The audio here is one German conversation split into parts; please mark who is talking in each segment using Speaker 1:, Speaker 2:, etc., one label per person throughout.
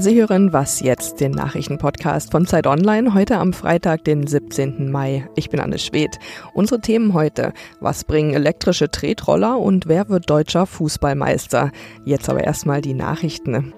Speaker 1: Sie hören Was jetzt, den Nachrichtenpodcast von Zeit Online, heute am Freitag, den 17. Mai. Ich bin Anne Schwedt. Unsere Themen heute. Was bringen elektrische Tretroller und wer wird deutscher Fußballmeister? Jetzt aber erstmal die Nachrichten.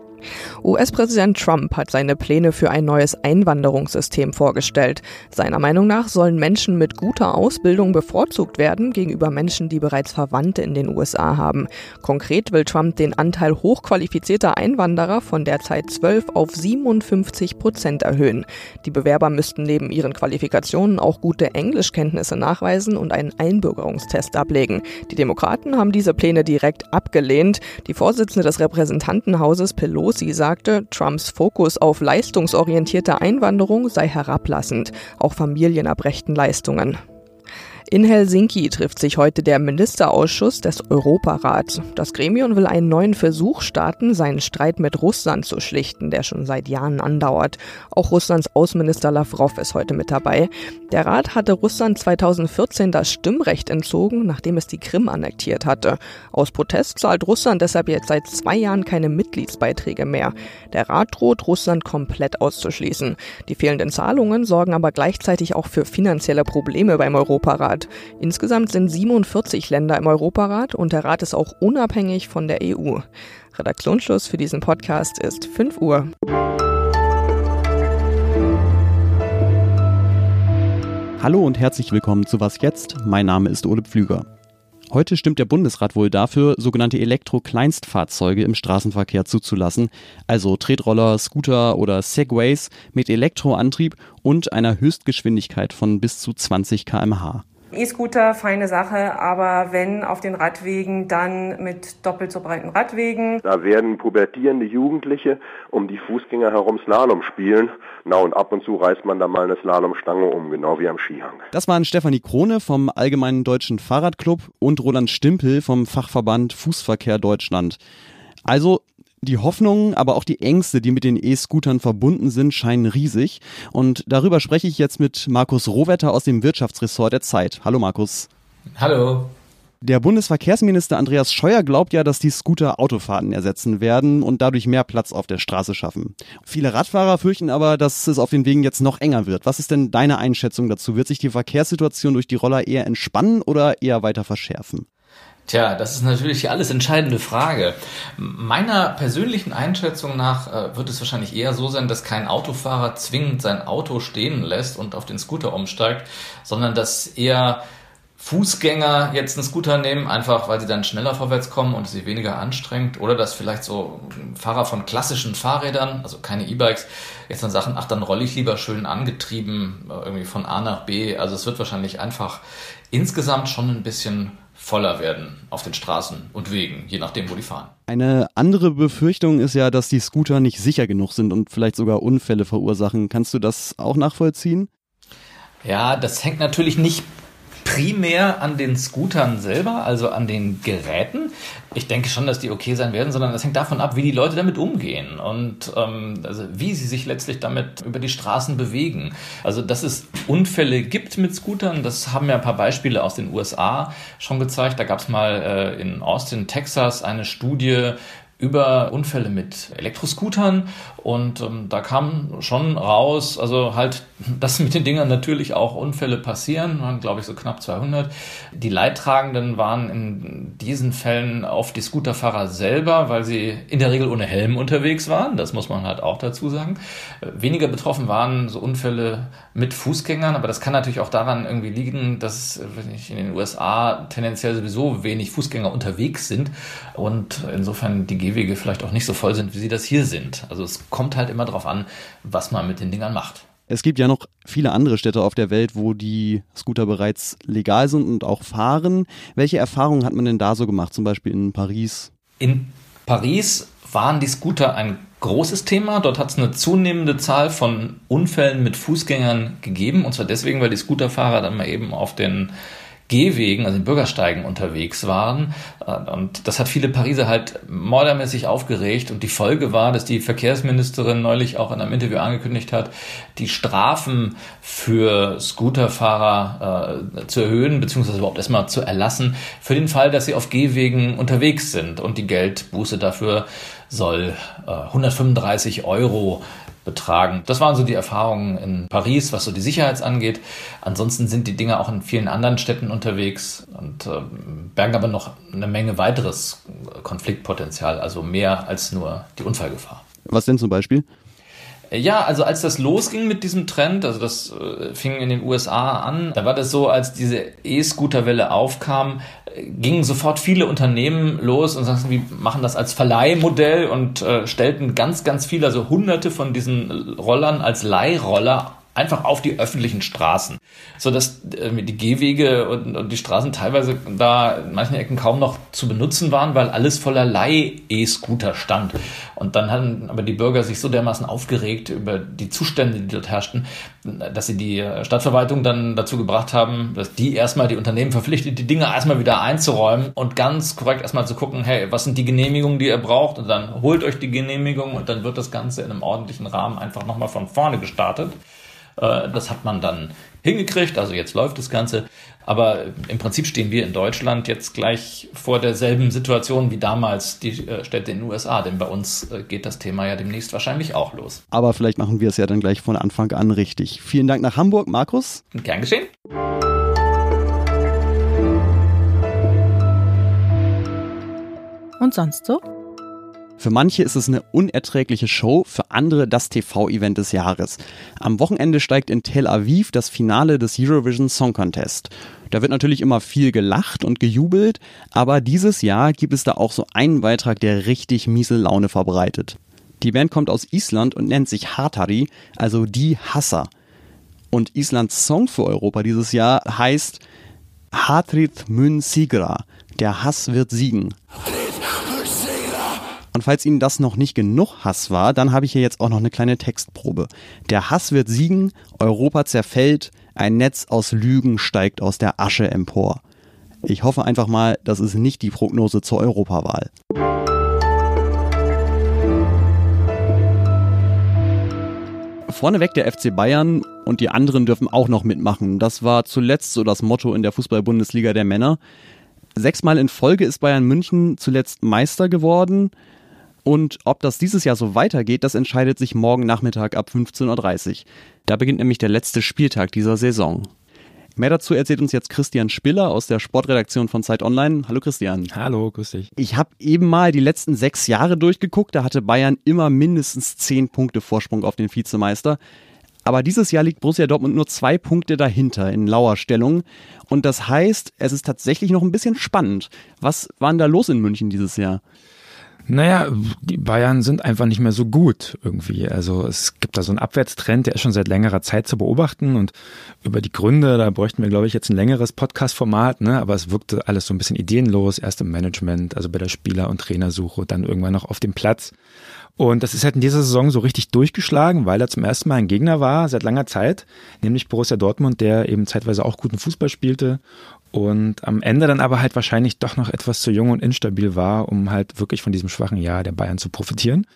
Speaker 1: US-Präsident Trump hat seine Pläne für ein neues Einwanderungssystem vorgestellt. Seiner Meinung nach sollen Menschen mit guter Ausbildung bevorzugt werden gegenüber Menschen, die bereits Verwandte in den USA haben. Konkret will Trump den Anteil hochqualifizierter Einwanderer von derzeit 12 auf 57 Prozent erhöhen. Die Bewerber müssten neben ihren Qualifikationen auch gute Englischkenntnisse nachweisen und einen Einbürgerungstest ablegen. Die Demokraten haben diese Pläne direkt abgelehnt. Die Vorsitzende des Repräsentantenhauses Pelosi Pelosi sagte, Trumps Fokus auf leistungsorientierte Einwanderung sei herablassend. Auch Familien erbrächten Leistungen. In Helsinki trifft sich heute der Ministerausschuss des Europarats. Das Gremium will einen neuen Versuch starten, seinen Streit mit Russland zu schlichten, der schon seit Jahren andauert. Auch Russlands Außenminister Lavrov ist heute mit dabei. Der Rat hatte Russland 2014 das Stimmrecht entzogen, nachdem es die Krim annektiert hatte. Aus Protest zahlt Russland deshalb jetzt seit zwei Jahren keine Mitgliedsbeiträge mehr. Der Rat droht, Russland komplett auszuschließen. Die fehlenden Zahlungen sorgen aber gleichzeitig auch für finanzielle Probleme beim Europarat. Rat. Insgesamt sind 47 Länder im Europarat und der Rat ist auch unabhängig von der EU. Redaktionsschluss für diesen Podcast ist 5 Uhr.
Speaker 2: Hallo und herzlich willkommen zu Was jetzt? Mein Name ist Ole Pflüger. Heute stimmt der Bundesrat wohl dafür, sogenannte Elektro-Kleinstfahrzeuge im Straßenverkehr zuzulassen, also Tretroller, Scooter oder Segways mit Elektroantrieb und einer Höchstgeschwindigkeit von bis zu 20 km/h.
Speaker 3: E-Scooter, feine Sache, aber wenn auf den Radwegen, dann mit doppelt so breiten Radwegen.
Speaker 4: Da werden pubertierende Jugendliche um die Fußgänger herum Slalom spielen. Na und ab und zu reißt man da mal eine Slalomstange um, genau wie am Skihang.
Speaker 2: Das waren Stefanie Krone vom Allgemeinen Deutschen Fahrradclub und Roland Stimpel vom Fachverband Fußverkehr Deutschland. Also die Hoffnungen, aber auch die Ängste, die mit den E-Scootern verbunden sind, scheinen riesig. Und darüber spreche ich jetzt mit Markus Rohwetter aus dem Wirtschaftsressort der Zeit. Hallo Markus.
Speaker 5: Hallo.
Speaker 2: Der Bundesverkehrsminister Andreas Scheuer glaubt ja, dass die Scooter Autofahrten ersetzen werden und dadurch mehr Platz auf der Straße schaffen. Viele Radfahrer fürchten aber, dass es auf den Wegen jetzt noch enger wird. Was ist denn deine Einschätzung dazu? Wird sich die Verkehrssituation durch die Roller eher entspannen oder eher weiter verschärfen?
Speaker 5: Tja, das ist natürlich die alles entscheidende Frage. Meiner persönlichen Einschätzung nach äh, wird es wahrscheinlich eher so sein, dass kein Autofahrer zwingend sein Auto stehen lässt und auf den Scooter umsteigt, sondern dass eher Fußgänger jetzt einen Scooter nehmen, einfach weil sie dann schneller vorwärts kommen und sie weniger anstrengt. Oder dass vielleicht so Fahrer von klassischen Fahrrädern, also keine E-Bikes, jetzt dann sagen, ach, dann rolle ich lieber schön angetrieben, äh, irgendwie von A nach B. Also es wird wahrscheinlich einfach insgesamt schon ein bisschen voller werden auf den Straßen und Wegen, je nachdem, wo die fahren.
Speaker 2: Eine andere Befürchtung ist ja, dass die Scooter nicht sicher genug sind und vielleicht sogar Unfälle verursachen. Kannst du das auch nachvollziehen?
Speaker 5: Ja, das hängt natürlich nicht primär an den Scootern selber, also an den Geräten. Ich denke schon, dass die okay sein werden, sondern das hängt davon ab, wie die Leute damit umgehen und ähm, also wie sie sich letztlich damit über die Straßen bewegen. Also, dass es Unfälle gibt mit Scootern, das haben ja ein paar Beispiele aus den USA schon gezeigt. Da gab es mal äh, in Austin, Texas eine Studie, über Unfälle mit Elektroscootern und ähm, da kam schon raus, also halt, dass mit den Dingern natürlich auch Unfälle passieren, waren glaube ich so knapp 200. Die Leidtragenden waren in diesen Fällen oft die Scooterfahrer selber, weil sie in der Regel ohne Helm unterwegs waren, das muss man halt auch dazu sagen. Weniger betroffen waren so Unfälle mit Fußgängern, aber das kann natürlich auch daran irgendwie liegen, dass in den USA tendenziell sowieso wenig Fußgänger unterwegs sind und insofern die Gehwege vielleicht auch nicht so voll sind, wie sie das hier sind. Also es kommt halt immer darauf an, was man mit den Dingern macht.
Speaker 2: Es gibt ja noch viele andere Städte auf der Welt, wo die Scooter bereits legal sind und auch fahren. Welche Erfahrungen hat man denn da so gemacht, zum Beispiel in Paris?
Speaker 5: In Paris waren die Scooter ein großes Thema. Dort hat es eine zunehmende Zahl von Unfällen mit Fußgängern gegeben. Und zwar deswegen, weil die Scooterfahrer dann mal eben auf den Gehwegen, also den Bürgersteigen unterwegs waren. Äh, und das hat viele Pariser halt mordermäßig aufgeregt. Und die Folge war, dass die Verkehrsministerin neulich auch in einem Interview angekündigt hat, die Strafen für Scooterfahrer äh, zu erhöhen, beziehungsweise überhaupt erstmal zu erlassen, für den Fall, dass sie auf Gehwegen unterwegs sind. Und die Geldbuße dafür soll äh, 135 Euro betragen. Das waren so die Erfahrungen in Paris, was so die Sicherheit angeht. Ansonsten sind die Dinge auch in vielen anderen Städten unterwegs und äh, bergen aber noch eine Menge weiteres Konfliktpotenzial, also mehr als nur die Unfallgefahr.
Speaker 2: Was denn zum Beispiel?
Speaker 5: Ja, also als das losging mit diesem Trend, also das äh, fing in den USA an, da war das so, als diese E-Scooter-Welle aufkam, gingen sofort viele Unternehmen los und sagten, wir machen das als Verleihmodell und äh, stellten ganz, ganz viele, also hunderte von diesen Rollern als Leihroller einfach auf die öffentlichen Straßen, so dass äh, die Gehwege und, und, die Straßen teilweise da in manchen Ecken kaum noch zu benutzen waren, weil alles voller Leih-E-Scooter stand. Und dann haben aber die Bürger sich so dermaßen aufgeregt über die Zustände, die dort herrschten, dass sie die Stadtverwaltung dann dazu gebracht haben, dass die erstmal die Unternehmen verpflichtet, die Dinge erstmal wieder einzuräumen und ganz korrekt erstmal zu gucken, hey, was sind die Genehmigungen, die ihr braucht? Und dann holt euch die Genehmigung und dann wird das Ganze in einem ordentlichen Rahmen einfach nochmal von vorne gestartet. Äh, das hat man dann hingekriegt, also jetzt läuft das Ganze. Aber im Prinzip stehen wir in Deutschland jetzt gleich vor derselben Situation wie damals die äh, Städte in den USA, denn bei uns äh, geht das Thema ja demnächst wahrscheinlich auch los.
Speaker 2: Aber vielleicht machen wir es ja dann gleich von Anfang an richtig. Vielen Dank nach Hamburg, Markus.
Speaker 5: Gern geschehen.
Speaker 1: Und sonst so?
Speaker 2: Für manche ist es eine unerträgliche Show, für andere das TV-Event des Jahres. Am Wochenende steigt in Tel Aviv das Finale des Eurovision Song Contest. Da wird natürlich immer viel gelacht und gejubelt, aber dieses Jahr gibt es da auch so einen Beitrag, der richtig miese Laune verbreitet. Die Band kommt aus Island und nennt sich Hatari, also die Hasser. Und Islands Song für Europa dieses Jahr heißt Hatrith Mun Sigra, der Hass wird siegen. Und falls Ihnen das noch nicht genug Hass war, dann habe ich hier jetzt auch noch eine kleine Textprobe. Der Hass wird siegen, Europa zerfällt, ein Netz aus Lügen steigt aus der Asche empor. Ich hoffe einfach mal, das ist nicht die Prognose zur Europawahl. Vorneweg der FC Bayern und die anderen dürfen auch noch mitmachen. Das war zuletzt so das Motto in der Fußball-Bundesliga der Männer. Sechsmal in Folge ist Bayern München zuletzt Meister geworden. Und ob das dieses Jahr so weitergeht, das entscheidet sich morgen Nachmittag ab 15.30 Uhr. Da beginnt nämlich der letzte Spieltag dieser Saison. Mehr dazu erzählt uns jetzt Christian Spiller aus der Sportredaktion von Zeit Online. Hallo Christian.
Speaker 6: Hallo, grüß dich.
Speaker 2: Ich habe eben mal die letzten sechs Jahre durchgeguckt. Da hatte Bayern immer mindestens zehn Punkte Vorsprung auf den Vizemeister. Aber dieses Jahr liegt Borussia Dortmund nur zwei Punkte dahinter in lauer Stellung. Und das heißt, es ist tatsächlich noch ein bisschen spannend. Was war denn da los in München dieses Jahr?
Speaker 6: Naja, die Bayern sind einfach nicht mehr so gut irgendwie. Also es gibt da so einen Abwärtstrend, der ist schon seit längerer Zeit zu beobachten und über die Gründe, da bräuchten wir, glaube ich, jetzt ein längeres Podcast-Format, ne? aber es wirkte alles so ein bisschen ideenlos, erst im Management, also bei der Spieler- und Trainersuche, dann irgendwann noch auf dem Platz. Und das ist halt in dieser Saison so richtig durchgeschlagen, weil er zum ersten Mal ein Gegner war seit langer Zeit, nämlich Borussia Dortmund, der eben zeitweise auch guten Fußball spielte und am Ende dann aber halt wahrscheinlich doch noch etwas zu jung und instabil war, um halt wirklich von diesem schwachen Jahr der Bayern zu profitieren.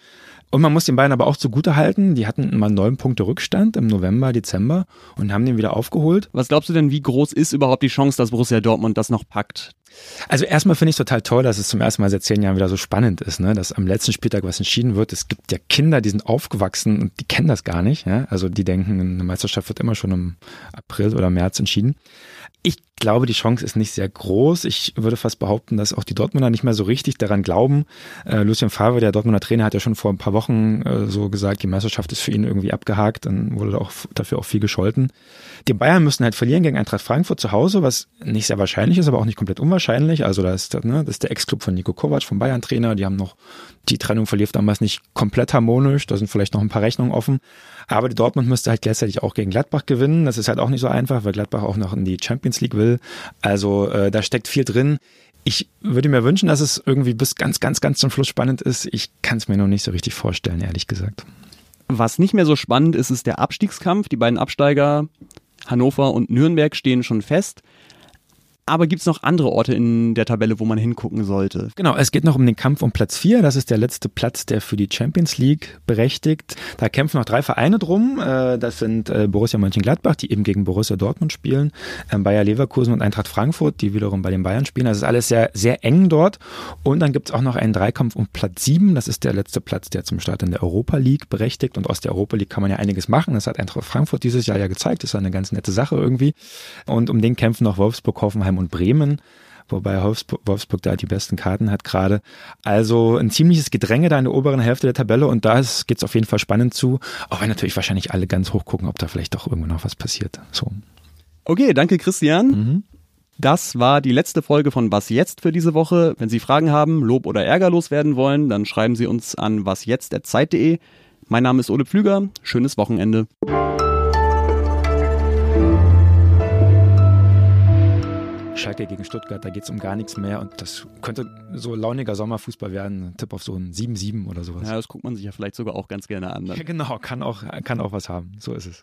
Speaker 6: Und man muss den Bayern aber auch zugute halten, die hatten mal neun Punkte Rückstand im November, Dezember und haben den wieder aufgeholt.
Speaker 2: Was glaubst du denn, wie groß ist überhaupt die Chance, dass Borussia Dortmund das noch packt?
Speaker 6: Also erstmal finde ich total toll, dass es zum ersten Mal seit zehn Jahren wieder so spannend ist, ne? dass am letzten Spieltag was entschieden wird. Es gibt ja Kinder, die sind aufgewachsen und die kennen das gar nicht. Ja? Also die denken, eine Meisterschaft wird immer schon im April oder März entschieden. Ich glaube, die Chance ist nicht sehr groß. Ich würde fast behaupten, dass auch die Dortmunder nicht mehr so richtig daran glauben. Äh, Lucien Favre, der Dortmunder Trainer, hat ja schon vor ein paar Wochen äh, so gesagt, die Meisterschaft ist für ihn irgendwie abgehakt. Dann wurde auch dafür auch viel gescholten. Die Bayern müssen halt verlieren gegen Eintracht Frankfurt zu Hause, was nicht sehr wahrscheinlich ist, aber auch nicht komplett unwahrscheinlich. Also da ist, ne, das ist der Ex-Club von Nico Kovac, vom Bayern-Trainer. Die haben noch, die Trennung verlief damals nicht komplett harmonisch. Da sind vielleicht noch ein paar Rechnungen offen. Aber die Dortmund müsste halt gleichzeitig auch gegen Gladbach gewinnen. Das ist halt auch nicht so einfach, weil Gladbach auch noch in die Champions League will. Also äh, da steckt viel drin. Ich würde mir wünschen, dass es irgendwie bis ganz, ganz, ganz zum Schluss spannend ist. Ich kann es mir noch nicht so richtig vorstellen, ehrlich gesagt.
Speaker 2: Was nicht mehr so spannend ist, ist der Abstiegskampf. Die beiden Absteiger Hannover und Nürnberg stehen schon fest. Aber gibt es noch andere Orte in der Tabelle, wo man hingucken sollte?
Speaker 6: Genau, es geht noch um den Kampf um Platz 4. Das ist der letzte Platz, der für die Champions League berechtigt. Da kämpfen noch drei Vereine drum. Äh, das sind äh, Borussia Mönchengladbach, die eben gegen Borussia Dortmund spielen, ähm, Bayer Leverkusen und Eintracht Frankfurt, die wiederum bei den Bayern spielen. Das ist alles sehr, sehr eng dort. Und dann gibt es auch noch einen Dreikampf um Platz 7. Das ist der letzte Platz, der zum Start in der Europa League berechtigt. Und aus der Europa League kann man ja einiges machen. Das hat Eintracht Frankfurt dieses Jahr ja gezeigt. Das ist eine ganz nette Sache irgendwie. Und um den kämpfen noch Wolfsburg, Hoffenheim Hoffenheim und Bremen wobei Wolfsburg, da die besten Karten hat gerade. Also ein ziemliches Gedränge da in der oberen Hälfte der Tabelle und da geht es auf jeden Fall spannend zu, auch wenn natürlich wahrscheinlich alle ganz hoch gucken, ob da vielleicht doch irgendwo noch was passiert. So.
Speaker 2: Okay, danke Christian. Mhm. Das war die letzte Folge von Was Jetzt für diese Woche. Wenn Sie Fragen haben, Lob oder Ärger loswerden wollen, dann schreiben Sie uns an wasjetzt.zeit.de. Mein Name ist Ole Pflüger. Schönes Wochenende.
Speaker 6: Schalke gegen Stuttgart, da geht es um gar nichts mehr und das könnte so launiger Sommerfußball werden. Ein Tipp auf so ein 7-7 oder sowas.
Speaker 2: Ja, das guckt man sich ja vielleicht sogar auch ganz gerne an.
Speaker 6: Ja, genau, kann auch, kann auch was haben. So ist es.